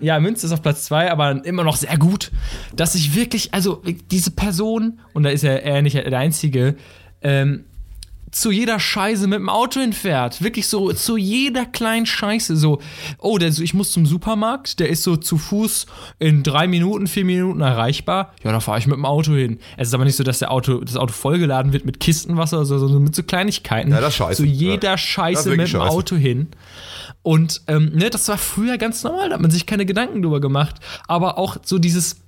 ja, Münster ist auf Platz 2, aber immer noch sehr gut, dass ich wirklich, also diese Person, und da ist er, er nicht der Einzige, ähm, zu jeder Scheiße mit dem Auto hinfährt. Wirklich so zu jeder kleinen Scheiße. So, oh, der, so, ich muss zum Supermarkt, der ist so zu Fuß in drei Minuten, vier Minuten erreichbar. Ja, da fahre ich mit dem Auto hin. Es ist aber nicht so, dass der Auto, das Auto vollgeladen wird mit Kistenwasser, sondern mit so Kleinigkeiten. Ja, das scheiße. Zu jeder Ja. Scheiße mit dem scheiße. Auto hin. Und ähm, ne, das war früher ganz normal, da hat man sich keine Gedanken drüber gemacht. Aber auch so dieses,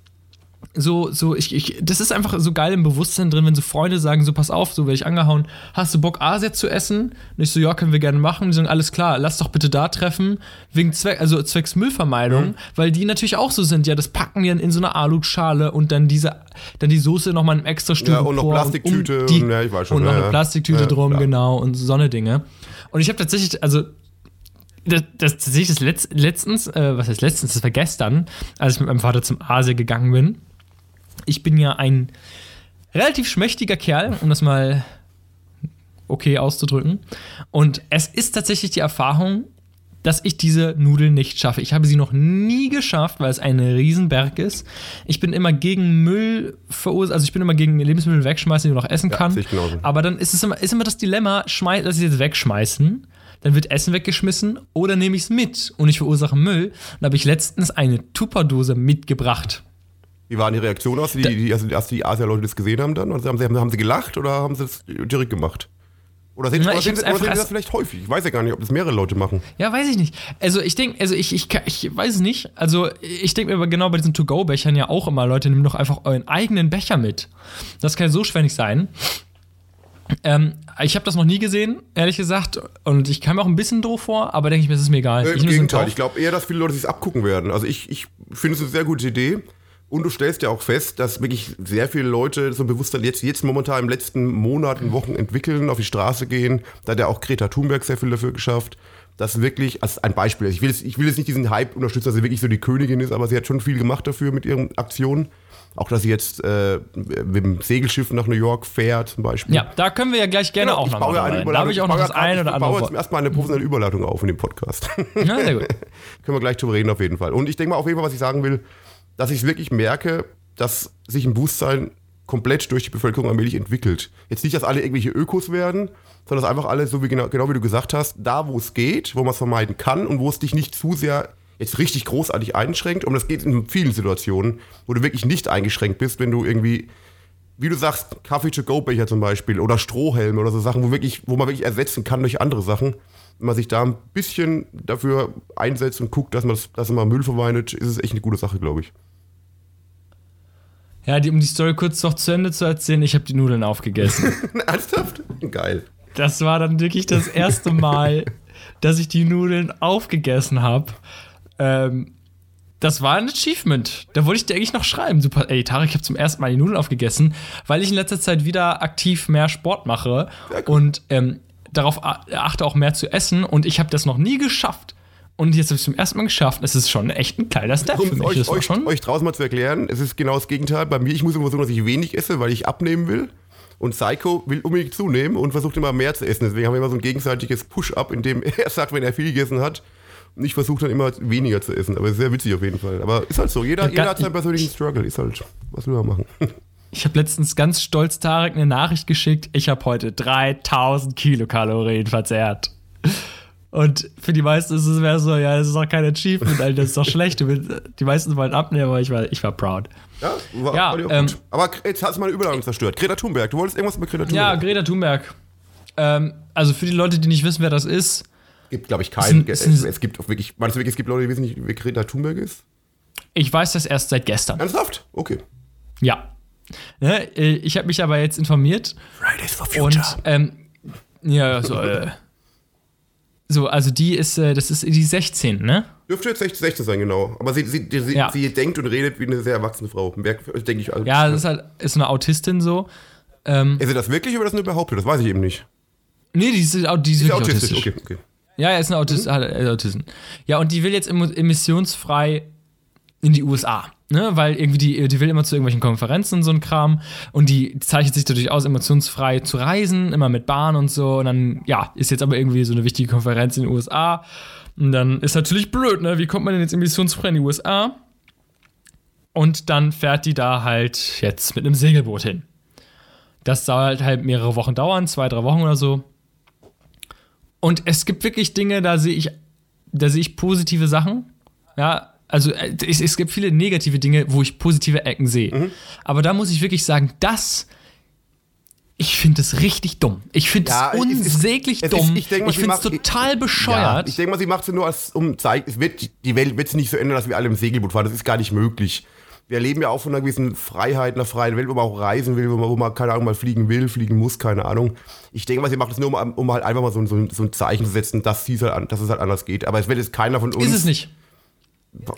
so, so, ich, ich, das ist einfach so geil im Bewusstsein drin, wenn so Freunde sagen, so pass auf, so werde ich angehauen, hast du Bock, Asia zu essen? Und ich so, ja, können wir gerne machen. Die sagen, alles klar, lass doch bitte da treffen, wegen Zweck, also zwecks Müllvermeidung, Mhm. weil die natürlich auch so sind, ja, das packen die dann in so eine Aluschale und dann diese, dann die Soße nochmal einem extra Stück. Ja, und noch Plastiktüte die, und- ja, ich weiß schon, Und noch ja, eine. Plastiktüte Ja, drum, klar. genau, und so eine Dinge. Und ich habe tatsächlich, also das, das tatsächlich das letzt, letztens, äh, was heißt letztens, das war gestern, als ich mit meinem Vater zum Asia gegangen bin. Ich bin ja ein relativ schmächtiger Kerl, um das mal okay auszudrücken. Und es ist tatsächlich die Erfahrung, dass ich diese Nudeln nicht schaffe. Ich habe sie noch nie geschafft, weil es ein Riesenberg ist. Ich bin immer gegen Müll verursacht, also ich bin immer gegen Lebensmittel wegschmeißen, die man noch essen Ja, kann. Aber dann ist es immer, ist immer das Dilemma, schmeiß, lass ich es jetzt wegschmeißen, dann wird Essen weggeschmissen oder nehme ich es mit und ich verursache Müll. Da habe ich letztens eine Tupperdose mitgebracht. Wie waren die Reaktionen aus, die, die, also, als die Asia-Leute das gesehen haben dann? Also haben, sie, haben sie gelacht oder haben sie das direkt gemacht? Oder sehen, Na, oder sehen, sehen das vielleicht häufig? Ich weiß ja gar nicht, ob das mehrere Leute machen. Ja, weiß ich nicht. Also ich denke, also ich, ich, ich weiß es nicht. Also ich denke mir aber genau bei diesen To-Go-Bechern ja auch immer, Leute, nehmt doch einfach euren eigenen Becher mit. Das kann ja so schwer nicht sein. Ähm, ich habe das noch nie gesehen, ehrlich gesagt. Und ich kam mir auch ein bisschen doof vor, aber denke ich mir, es ist mir egal. Äh, Im Gegenteil, ich glaube eher, dass viele Leute sich abgucken werden. Also ich, ich finde es eine sehr gute Idee, Und du stellst ja auch fest, dass wirklich sehr viele Leute so Bewusstsein jetzt, jetzt momentan im letzten Monaten, Wochen entwickeln, auf die Straße gehen. Da hat ja auch Greta Thunberg sehr viel dafür geschafft. dass wirklich, als ein Beispiel, ich will, jetzt, ich will jetzt nicht diesen Hype unterstützen, dass sie wirklich so die Königin ist, aber sie hat schon viel gemacht dafür mit ihren Aktionen. Auch, dass sie jetzt äh, mit dem Segelschiff nach New York fährt, zum Beispiel. Ja, da können wir ja gleich gerne Genau, auch ich noch baue ja mal eine. Da Überleitung. habe ich auch ich noch baue das eine oder Ich baue andere. jetzt erstmal eine professionelle Überleitung auf in dem Podcast. Ja, sehr gut. Können wir gleich drüber reden auf jeden Fall. Und ich denke mal auf jeden Fall, was ich sagen will, dass ich wirklich merke, dass sich ein Bewusstsein komplett durch die Bevölkerung allmählich entwickelt. Jetzt nicht, dass alle irgendwelche Ökos werden, sondern dass einfach alle, so wie genau, genau wie du gesagt hast, da wo es geht, wo man es vermeiden kann und wo es dich nicht zu sehr jetzt richtig großartig einschränkt. Und das geht in vielen Situationen, wo du wirklich nicht eingeschränkt bist, wenn du irgendwie wie du sagst, Kaffee-to-go-Becher zum Beispiel oder Strohhelme oder so Sachen, wo, wirklich, wo man wirklich ersetzen kann durch andere Sachen. Wenn man sich da ein bisschen dafür einsetzt und guckt, dass man, das, dass man Müll vermeidet, ist es echt eine gute Sache, glaube ich. Ja, die, um die Story kurz noch zu Ende zu erzählen, ich habe die Nudeln aufgegessen. Ernsthaft? Geil. Das war dann wirklich das erste Mal, dass ich die Nudeln aufgegessen habe. Ähm, das war ein Achievement. Da wollte ich dir eigentlich noch schreiben. Super, ey, Tarek, ich habe zum ersten Mal die Nudeln aufgegessen, weil ich in letzter Zeit wieder aktiv mehr Sport mache und ähm, darauf achte auch mehr zu essen. Und ich habe das noch nie geschafft. Und jetzt habe ich es zum ersten Mal geschafft. Es ist schon echt ein kleiner Step Um für mich. euch, euch, euch draußen mal zu erklären, es ist genau das Gegenteil. Bei mir, ich muss immer versuchen, dass ich wenig esse, weil ich abnehmen will. Und Psycho will unbedingt zunehmen und versucht immer mehr zu essen. Deswegen haben wir immer so ein gegenseitiges Push-up, in dem er sagt, wenn er viel gegessen hat. Und ich versuche dann immer weniger zu essen. Aber sehr witzig auf jeden Fall. Aber ist halt so. Jeder, Ja, jeder hat seinen persönlichen Struggle. Ist halt, was will man machen? Ich habe letztens ganz stolz Tarek eine Nachricht geschickt. Ich habe heute 3000 Kilokalorien verzehrt. Und für die meisten ist es mehr so, ja, das ist doch kein Achievement, Alter, das ist doch schlecht. Die meisten wollen abnehmen, aber ich war, ich war proud. Ja, war, Ja, war ähm, gut. Aber jetzt hast du meine Überleitung zerstört. Greta Thunberg, du wolltest irgendwas über Greta Ja, Thunberg. Greta Thunberg. Ähm, also für die Leute, die nicht wissen, wer das ist, gibt, glaube ich, keinen. Es, ein- es gibt auch wirklich, meinst du wirklich, es gibt Leute, die wissen nicht, wer Greta Thunberg ist? ich weiß das erst seit gestern. Ernsthaft? Okay. Ja. Ne, äh, ich habe mich aber jetzt informiert Fridays for und ähm, ja, so, äh, so, also die ist, äh, das ist die 16, ne? Dürfte jetzt 16 16 sein, genau. Aber sie, sie, sie, Ja. sie denkt und redet wie eine sehr erwachsene Frau. Denke ich. Also, Ja, das ist halt, ist eine Autistin so. Ähm, Ist sie das wirklich oder ist das nur behauptet? Das weiß ich eben nicht. nee, die ist, die ist Ist autistisch? autistisch. Okay, okay. Ja, er ist ein Autist, er ist Autisten. Ja, und die will jetzt emissionsfrei in die USA. Ne, weil irgendwie die, die will immer zu irgendwelchen Konferenzen und so ein Kram und die zeichnet sich dadurch aus, emotionsfrei zu reisen, immer mit Bahn und so. Und dann, ja, ist jetzt aber irgendwie so eine wichtige Konferenz in den USA. Und dann ist natürlich blöd, ne? Wie kommt man denn jetzt emissionsfrei in die USA? Und dann fährt die da halt jetzt mit einem Segelboot hin. Das soll halt, halt mehrere Wochen dauern, zwei, drei Wochen oder so. Und es gibt wirklich Dinge, da sehe ich, da sehe ich positive Sachen. Ja, also äh, es, es gibt viele negative Dinge, wo ich positive Ecken sehe. Mhm. Aber da muss ich wirklich sagen, das, ich finde es richtig dumm. Ich finde Ja, es unsäglich es ist- dumm. ich denk ich finde es total Ja, bescheuert. ich denke mal, sie macht es nur als um zeigt, es wird die Welt wird sich nicht so ändern, dass wir alle im Segelboot fahren. Das ist gar nicht möglich. Wir leben ja auch von einer gewissen Freiheit, einer freien Welt, wo man auch reisen will, wo man, wo man keine Ahnung mal fliegen will, fliegen muss, keine Ahnung. Ich denke mal, sie macht es nur, um, um halt einfach mal so, ein- so, so ein Zeichen zu setzen, dass, halt, dass es halt anders geht. Aber es wird jetzt keiner von uns. ist es nicht.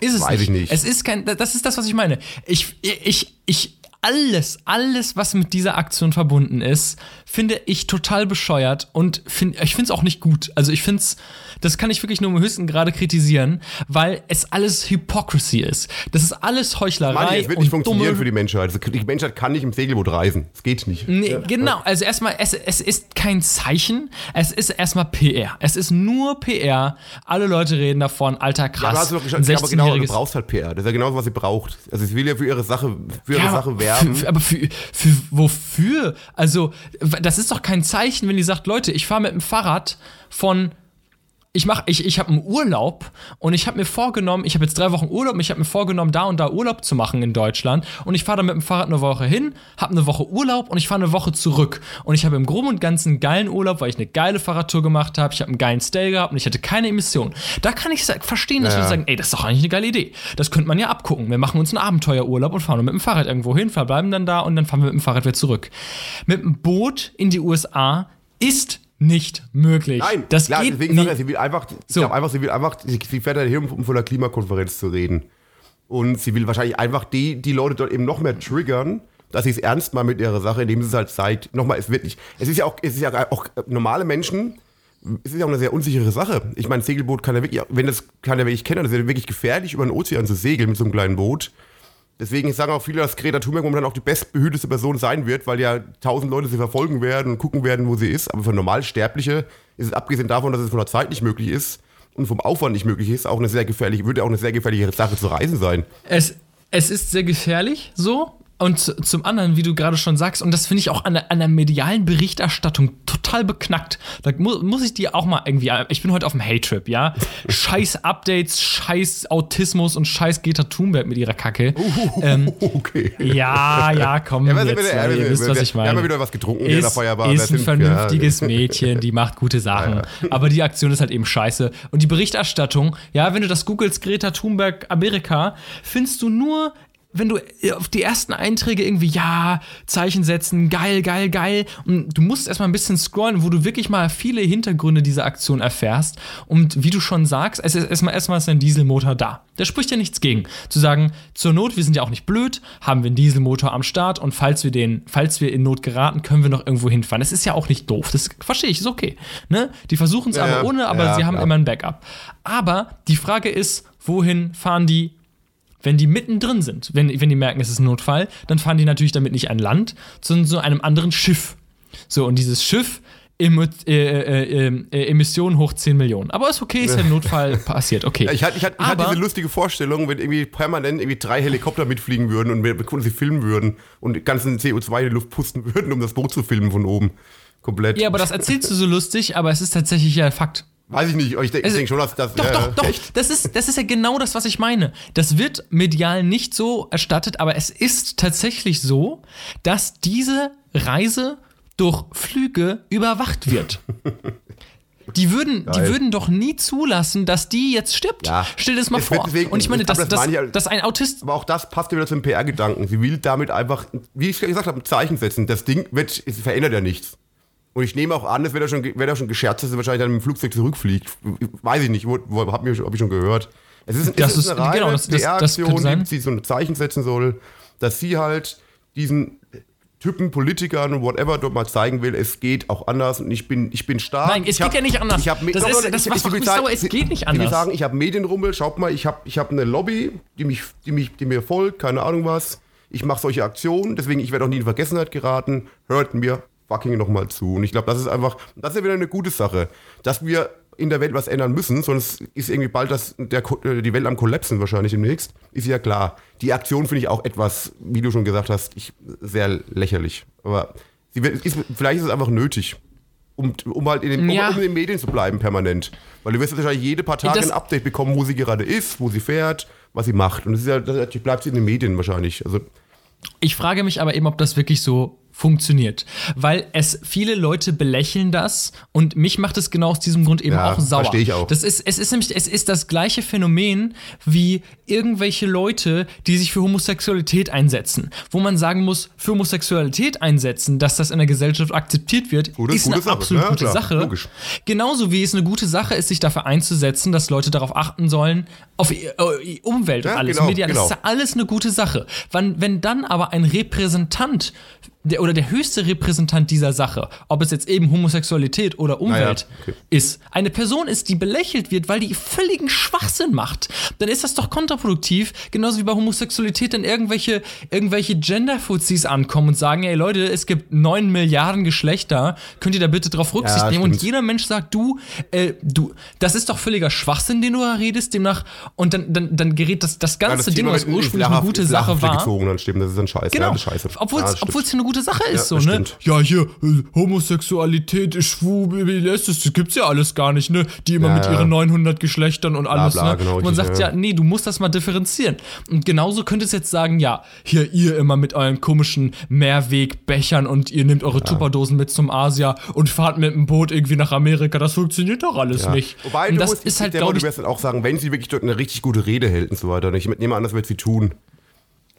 Ist es Weiß nicht. ich nicht. Es ist kein, das ist das, was ich meine. Ich, ich, ich, alles, alles, was mit dieser Aktion verbunden ist, finde ich total bescheuert und find, ich finde es auch nicht gut. Also ich finde es, das kann ich wirklich nur im höchsten Grade kritisieren, weil es alles Hypocrisy ist. Das ist alles Heuchlerei Mann, es wird nicht funktionieren dumme für die Menschheit. Die Menschheit kann nicht im Segelboot reisen. Es geht nicht. Nee, genau. Also erstmal, es, es ist kein Zeichen. Es ist erstmal PR. Es ist nur PR. Alle Leute reden davon, alter Ja, krass. aber hast du doch ein gesagt, ja, aber genau, du 16-jähriges brauchst halt PR. Das ist ja genau, was sie braucht. Also sie will ja für ihre Sache, für ihre Ja, Sache aber werben. Für, aber für, für wofür? Also, das ist doch kein Zeichen, wenn die sagt, Leute, ich fahre mit dem Fahrrad von ich mach, ich, ich habe einen Urlaub und ich habe mir vorgenommen, ich habe jetzt drei Wochen Urlaub und ich habe mir vorgenommen, da und da Urlaub zu machen in Deutschland und ich fahre dann mit dem Fahrrad eine Woche hin, habe eine Woche Urlaub und ich fahre eine Woche zurück und ich habe im Groben und Ganzen einen geilen Urlaub, weil ich eine geile Fahrradtour gemacht habe, ich habe einen geilen Stay gehabt und ich hatte keine Emissionen. Da kann ich verstehen, dass Ja. wir sagen, ey, das ist doch eigentlich eine geile Idee. Das könnte man ja abgucken. Wir machen uns einen Abenteuerurlaub und fahren mit dem Fahrrad irgendwo hin, verbleiben dann da und dann fahren wir mit dem Fahrrad wieder zurück. Mit dem Boot in die USA ist nicht möglich. Nein, das klar, geht deswegen nicht. sagt er, sie will einfach, ich So. glaube einfach, sie will einfach, sie, fährt halt hin, um von der Klimakonferenz zu reden. Und sie will wahrscheinlich einfach die, die Leute dort eben noch mehr triggern, dass sie es ernst mal mit ihrer Sache, indem sie es halt zeigt. Nochmal, es wird nicht. Es ist ja auch, es ist ja auch normale Menschen. Es ist ja auch eine sehr unsichere Sache. Ich meine, Segelboot kann ja wirklich, wenn das kann ja wirklich kennen, das ist ja wirklich gefährlich, über den Ozean zu segeln mit so einem kleinen Boot. Deswegen sagen auch viele, dass Greta Thunberg momentan auch die bestbehütete Person sein wird, weil ja tausend Leute sie verfolgen werden und gucken werden, wo sie ist. Aber für Normalsterbliche ist es abgesehen davon, dass es von der Zeit nicht möglich ist und vom Aufwand nicht möglich ist, auch eine sehr gefährliche, würde auch eine sehr gefährliche Sache zu reisen sein. Es, es ist sehr gefährlich, so, und zum anderen, wie du gerade schon sagst, und das finde ich auch an der, an der, medialen Berichterstattung total beknackt. Da mu muss ich dir auch mal irgendwie. Ich bin heute auf dem Hate-Trip, ja? scheiß Updates, scheiß Autismus und scheiß Greta Thunberg mit ihrer Kacke. Uh, ähm, okay. Ja, ja, komm. Ja, jetzt, wieder, ja, ihr wisst, was ich meine. Wir haben wieder was getrunken ist, der Feuerbar. Ist ein vernünftiges Mädchen, die macht gute Sachen. Ja, Aber die Aktion ist halt eben scheiße. Und die Berichterstattung, ja, wenn du das googelst, Greta Thunberg Amerika, findest du nur wenn du äh, auf die ersten Einträge irgendwie, ja, Zeichen setzen, geil, geil, geil. Und du musst erstmal ein bisschen scrollen, wo du wirklich mal viele Hintergründe dieser Aktion erfährst. Und wie du schon sagst, es ist erstmal, erstmal ist ein Dieselmotor da. Da spricht ja nichts gegen. Zu sagen, zur Not, wir sind ja auch nicht blöd, haben wir einen Dieselmotor am Start und falls wir den, falls wir in Not geraten, können wir noch irgendwo hinfahren. Das ist ja auch nicht doof. Das verstehe ich, ist okay. Ne? Die versuchen es ja, aber ohne, aber ja, sie haben klar. immer ein Backup. Aber die Frage ist, wohin fahren die wenn die mittendrin sind, wenn, wenn die merken, es ist ein Notfall, dann fahren die natürlich damit nicht an Land, sondern zu einem anderen Schiff. So, und dieses Schiff Em äh, äh, äh, äh, Emissionen hoch 10 Millionen. Aber ist okay, ist ja ein Notfall passiert, okay. Ich hatte, ich, hatte, ich hatte diese lustige Vorstellung, wenn irgendwie permanent irgendwie drei Helikopter mitfliegen würden und wir sie filmen würden und ganzen CO2 in die Luft pusten würden, um das Boot zu filmen von oben. Komplett. Ja, aber das erzählst du so lustig, aber es ist tatsächlich ja Fakt. Weiß ich nicht, ich denke denk schon, dass das. Doch, äh, doch, doch. Das ist, das ist ja genau das, was ich meine. Das wird medial nicht so erstattet, aber es ist tatsächlich so, dass diese Reise durch Flüge überwacht wird. Die würden, die würden doch nie zulassen, dass die jetzt stirbt. Ja. Stell dir das mal es vor. Deswegen, und ich meine, das, das, das, das, das ein Autist. Aber auch das passt ja wieder zum PR-Gedanken. Sie will damit einfach, wie ich gesagt habe, ein Zeichen setzen. Das Ding wird, es verändert ja nichts. Und ich nehme auch an, es wird ja schon, wird ja schon gescherzt, dass er wahrscheinlich dann mit dem Flugzeug zurückfliegt. Weiß ich nicht, wo, wo, hab, ich, hab ich schon gehört. Es ist, das es ist, eine reine genau, das, PR-Aktion, die sie so ein Zeichen setzen soll, dass sie halt diesen Typen, Politikern und whatever dort mal zeigen will, es geht auch anders und ich bin, ich bin stark. Nein, es ich geht hab, ja nicht anders. Ich hab, das, ist, das ich, ich, ich sagen, es geht nicht anders. Ich sagen, ich habe Medienrummel, schaut mal, ich habe ich hab eine Lobby, die, mich, die, mich, die mir folgt, keine Ahnung was. Ich mache solche Aktionen, deswegen ich werde auch nie in Vergessenheit geraten. Hört mir fucking nochmal zu. Und ich glaube, das ist einfach, das ist ja wieder eine gute Sache, dass wir in der Welt was ändern müssen, sonst ist irgendwie bald das, der, äh, die Welt am Kollapsen wahrscheinlich demnächst. Ist ja klar. Die Aktion finde ich auch etwas, wie du schon gesagt hast, ich, sehr lächerlich. Aber sie ist, vielleicht ist es einfach nötig, um, um halt in den, ja. um, um in den Medien zu bleiben permanent. Weil du wirst wahrscheinlich jede paar Tage das ein Update bekommen, wo sie gerade ist, wo sie fährt, was sie macht. Und das ist ja, das bleibt sie in den Medien wahrscheinlich. Also ich frage mich aber eben, ob das wirklich so funktioniert. Weil es viele Leute belächeln das und mich macht es genau aus diesem Grund eben ja, auch sauer. Verstehe ich auch. Das ist, es ist nämlich, es ist das gleiche Phänomen wie irgendwelche Leute, die sich für Homosexualität einsetzen. Wo man sagen muss, für Homosexualität einsetzen, dass das in der Gesellschaft akzeptiert wird, gute, ist eine Sache. absolut ja, gute klar, Sache. Logisch. Genauso wie es eine gute Sache ist, sich dafür einzusetzen, dass Leute darauf achten sollen, auf äh, Umwelt und alles. Genau, Medien, genau. das ist alles eine gute Sache. Wenn, wenn dann aber ein Repräsentant der, oder der höchste Repräsentant dieser Sache, ob es jetzt eben Homosexualität oder Umwelt naja, okay. ist, eine Person ist, die belächelt wird, weil die völligen Schwachsinn macht, dann ist das doch kontraproduktiv, genauso wie bei Homosexualität dann irgendwelche, irgendwelche Gender-Fuzis ankommen und sagen, ey Leute, es gibt neun Milliarden Geschlechter, könnt ihr da bitte drauf Rücksicht ja, nehmen? Und jeder Mensch sagt, du, äh, du, das ist doch völliger Schwachsinn, den du da redest, demnach, und dann, dann, dann gerät das, das ganze ja, das Ding, was ursprünglich eine gute Sache war. Gezogen, dann stimmt, das ist dann scheiße. Genau. Ja, scheiße. Obwohl es ja, eine gute gute Sache ist, ja, so, ne? Ja, hier, äh, Homosexualität, schwul, das gibt's ja alles gar nicht, ne? Die immer ja, mit ihren 900 Geschlechtern und alles, bla, bla, ne? Genau, man sagt ja, nee, du musst das mal differenzieren. Und genauso könnte es jetzt sagen, ja, hier, ihr immer mit euren komischen Mehrwegbechern und ihr nehmt eure Tupperdosen mit zum Asia und fahrt mit dem Boot irgendwie nach Amerika. Das funktioniert doch alles nicht. Wobei, und das ist halt, glaube ich, du wirst auch sagen, wenn sie wirklich dort eine richtig gute Rede hält und so weiter. Ich nehme an, das wird sie tun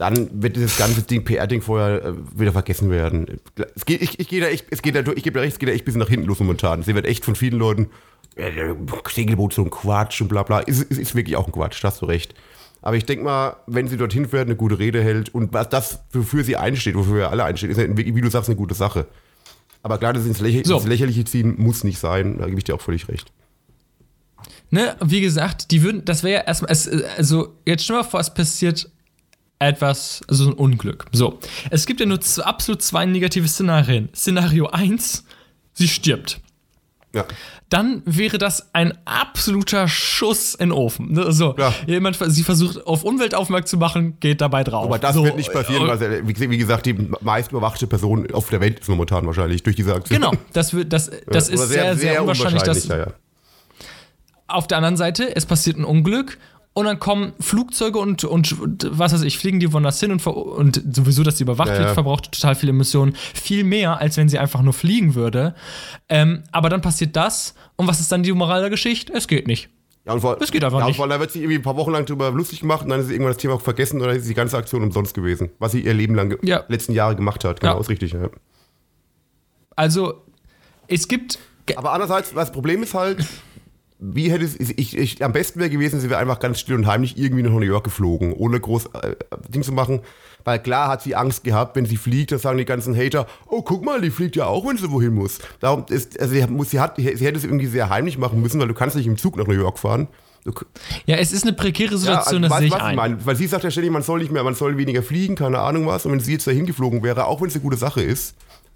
dann wird dieses ganze Ding, PR-Ding vorher äh, wieder vergessen werden. Es geht, ich, ich gehe da echt, es geht da durch, ich gebe da recht, es geht da echt ein bisschen nach hinten los momentan. Sie wird echt von vielen Leuten, äh, Segelboot so ein Quatsch und bla bla. Ist, ist, ist wirklich auch ein Quatsch, da hast du recht. Aber ich denke mal, wenn sie dorthin fährt, eine gute Rede hält und was das, wofür sie einsteht, wofür wir alle einstehen, ist ja, wie du sagst, eine gute Sache. Aber klar, das ins, Lächer So. ins Lächerliche ziehen muss nicht sein, da gebe ich dir auch völlig recht. Ne, wie gesagt, die würden, das wäre ja erstmal, also jetzt stell mal vor, es passiert etwas, also ein Unglück. So, es gibt ja nur absolut zwei negative Szenarien. Szenario 1, sie stirbt. Ja. Dann wäre das ein absoluter Schuss in den Ofen. Ne? So, Ja. jemand, sie versucht auf Umwelt aufmerksam zu machen, geht dabei drauf. Aber das so, wird nicht passieren, äh, weil sie, wie, wie gesagt, die meist überwachte Person auf der Welt ist momentan wahrscheinlich durch diese Aktion. Genau, das, wird, das, das Oder ist sehr, sehr, unwahrscheinlich, dass, ja, ja. auf der anderen Seite, es passiert ein Unglück und dann kommen Flugzeuge und, und was weiß ich, fliegen die woanders hin und, und sowieso, dass sie überwacht Ja, wird, ja. verbraucht total viele Emissionen. Viel mehr, als wenn sie einfach nur fliegen würde. Ähm, aber dann passiert das und was ist dann die Moral der Geschichte? Es geht nicht. Ja, und vor, Das geht einfach ja, und nicht. vor allem, da wird sich irgendwie ein paar Wochen lang drüber lustig gemacht und dann ist irgendwann das Thema vergessen oder ist die ganze Aktion umsonst gewesen. Was sie ihr Leben lang, Ja. letzten Jahre gemacht hat. Genau, Ja. ist richtig. Ja. Also, es gibt. Aber andererseits, das Problem ist halt, wie hätte es, ich, ich, am besten wäre gewesen, sie wäre einfach ganz still und heimlich irgendwie nach New York geflogen, ohne groß äh, Ding zu machen. Weil klar hat sie Angst gehabt, wenn sie fliegt, dann sagen die ganzen Hater, oh, guck mal, die fliegt ja auch, wenn sie wohin muss. Darum ist, also sie, muss, sie, hat, sie hätte es irgendwie sehr heimlich machen müssen, weil du kannst nicht im Zug nach New York fahren. Du, Ja, es ist eine prekäre Situation, also, das sehe ich was ein. meine? Weil sie sagt ja ständig, man soll nicht mehr, man soll weniger fliegen, keine Ahnung was. Und wenn sie jetzt dahin geflogen wäre, auch wenn es eine gute Sache ist,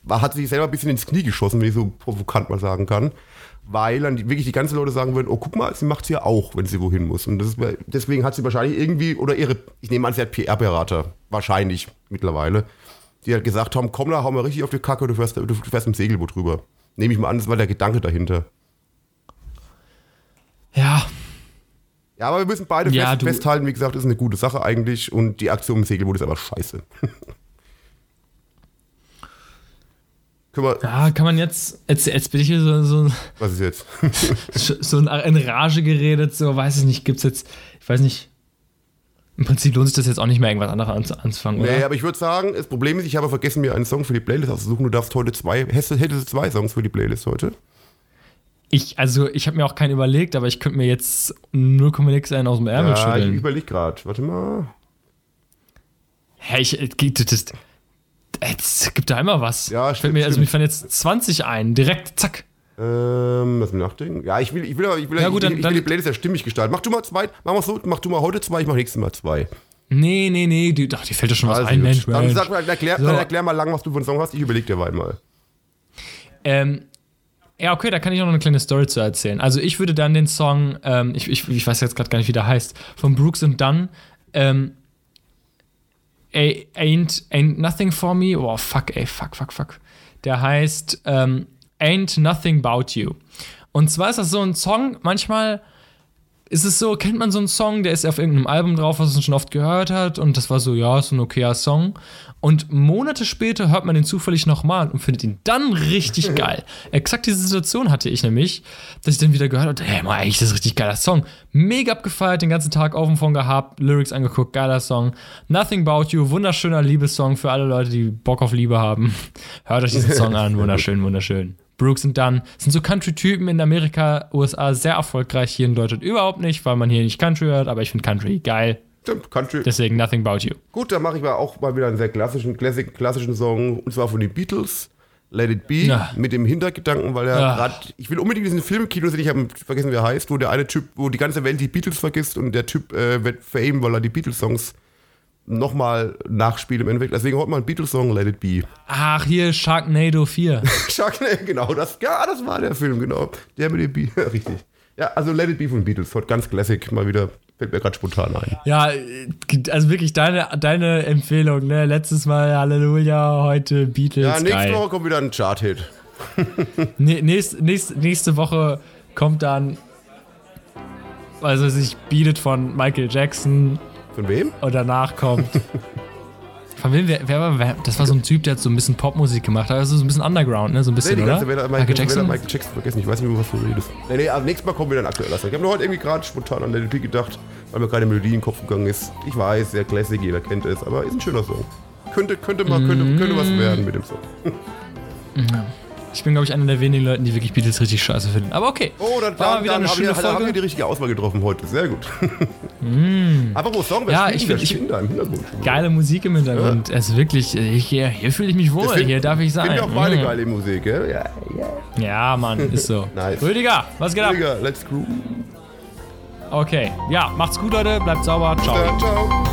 hat sie sich selber ein bisschen ins Knie geschossen, wenn ich so provokant mal sagen kann. Weil dann wirklich die ganzen Leute sagen würden, oh, guck mal, sie macht es ja auch, wenn sie wohin muss. Und das ist, deswegen hat sie wahrscheinlich irgendwie, oder ihre, ich nehme an, sie hat PR-Berater, wahrscheinlich mittlerweile, die halt gesagt haben, komm da, hau mal richtig auf die Kacke, du fährst, du fährst im Segelboot rüber. Nehme ich mal an, das war der Gedanke dahinter. Ja, Ja, aber wir müssen beide Ja, fest, festhalten, wie gesagt, ist eine gute Sache eigentlich und die Aktion im Segelboot ist aber scheiße. Können wir, ja, kann man jetzt. Jetzt, jetzt bin ich hier so, so, was ist jetzt? so in, in Rage geredet, so, weiß ich nicht, gibt's jetzt, ich weiß nicht. Im Prinzip lohnt sich das jetzt auch nicht mehr, irgendwas anderes an- anzufangen, oder? nee, aber ich würde sagen, das Problem ist, ich habe vergessen, mir einen Song für die Playlist auszusuchen. Du darfst heute zwei, hättest, hättest du zwei Songs für die Playlist heute? Ich, also, ich habe mir auch keinen überlegt, aber ich könnte mir jetzt 0,6 einen aus dem Ärmel Ja, ich schütteln. überlege gerade. Warte mal. Hä, ich, äh, geht das, jetzt gibt da immer was. Ja, Fällt stimmt, mir, also mir fallen jetzt 20 ein, direkt, zack. Ähm, lass mich nachdenken. Ja, ich will, ich will, aber- ich will, Ja, gut, ich, dann- ich will die Playlist ja stimmig gestalten. Mach du mal zwei, mach mal so, mach du mal heute zwei, ich mach nächstes Mal zwei. Nee, nee, nee, die, doch, die fällt doch schon was Also ein, gut. Mensch, Dann, sag mal, erklär, So. dann erklär mal lang, was du für einen Song hast. Ich überlege dir mal. Ähm, ja, okay, da kann ich auch noch eine kleine Story zu erzählen. Also ich würde dann den Song, ähm, ich, ich, ich weiß jetzt gerade gar nicht, wie der heißt, von Brooks and Dunn, ähm, Ain't, Ain't Nothing For Me, oh fuck, ey, fuck, fuck, fuck. Der heißt ähm, Ain't Nothing About You. Und zwar ist das so ein Song, manchmal ist es so, kennt man so einen Song, der ist auf irgendeinem Album drauf, was man schon oft gehört hat und das war so, ja, ist so ein okayer Song. Und Monate später hört man den zufällig nochmal und findet ihn dann richtig geil. Exakt diese Situation hatte ich nämlich, dass ich dann wieder gehört habe, hey, mal, eigentlich ist das ein richtig geiler Song. Mega abgefeiert, den ganzen Tag auf dem Phone gehabt, Lyrics angeguckt, geiler Song. Nothing About You, wunderschöner Liebessong für alle Leute, die Bock auf Liebe haben. Hört euch diesen Song an, wunderschön, wunderschön. Brooks und Dunn sind so Country-Typen in Amerika, USA sehr erfolgreich, hier in Deutschland überhaupt nicht, weil man hier nicht Country hört, aber ich finde Country geil. Stimmt, Country. Deswegen Nothing About You. Gut, dann mache ich mal auch mal wieder einen sehr klassischen, klassischen, klassischen Song, und zwar von den Beatles. Let It Be, Ja. mit dem Hintergedanken, weil er Ja. gerade, ich will unbedingt diesen Film im Kino sehen, ich habe vergessen, wie er heißt, wo der eine Typ, wo die ganze Welt die Beatles vergisst und der Typ äh, wird Fame, weil er die Beatles-Songs nochmal nachspielt im Endeffekt. Deswegen heute mal ein Beatles-Song, Let It Be. Ach, hier Sharknado 4. Sharknado, genau, das, ja, das war der Film, genau. Der mit dem Be, richtig. Ja, also Let It Be von Beatles, heute ganz Classic, mal wieder, fällt mir gerade spontan ein. Ja, äh, also wirklich deine, deine Empfehlung, ne? Letztes Mal Halleluja, heute Beatles. Ja, nächste geil. Woche kommt wieder ein Chart-Hit. Ne, nächst, nächst, nächste Woche kommt dann, also sich Beat von Michael Jackson Von wem? und danach kommt. Von wem, wer, wer war, wer, das war so ein Typ, der hat so ein bisschen Popmusik gemacht, also so ein bisschen Underground, ne? So ein Nee, bisschen, die oder? ganze hat Michael Michael Jackson? Michael Jackson vergessen. Ich weiß nicht mehr, was du redest. Nee, nee, also nächstes Mal kommt wieder ein aktueller Song. Ich habe nur heute irgendwie gerade spontan an It Be gedacht, weil mir gerade eine Melodie in den Kopf gegangen ist. Ich weiß, sehr classic, jeder kennt es, aber ist ein schöner Song. Könnte, könnte mal, könnte, könnte was werden mit dem Song. Ich bin, glaube ich, einer der wenigen Leute, die wirklich Beatles richtig scheiße finden. Aber okay. Oh, dann, War dann, wieder dann eine haben, schöne wir, dann haben wir Folge. die richtige Auswahl getroffen heute. Sehr gut. Apropos Song, wer Ja, spielt ich ich- da im Hintergrund? Geile Musik im Hintergrund. Also wirklich, äh, hier, hier fühle ich mich wohl. Find- hier darf ich sein. Finden wir auch beide Mm. geile Musik? Ja, ja. Ja, Mann, ist so. Nice. Rüdiger, was geht ab? Digga, let's groove. Okay. Ja, macht's gut, Leute. Bleibt sauber. Ciao. Ciao.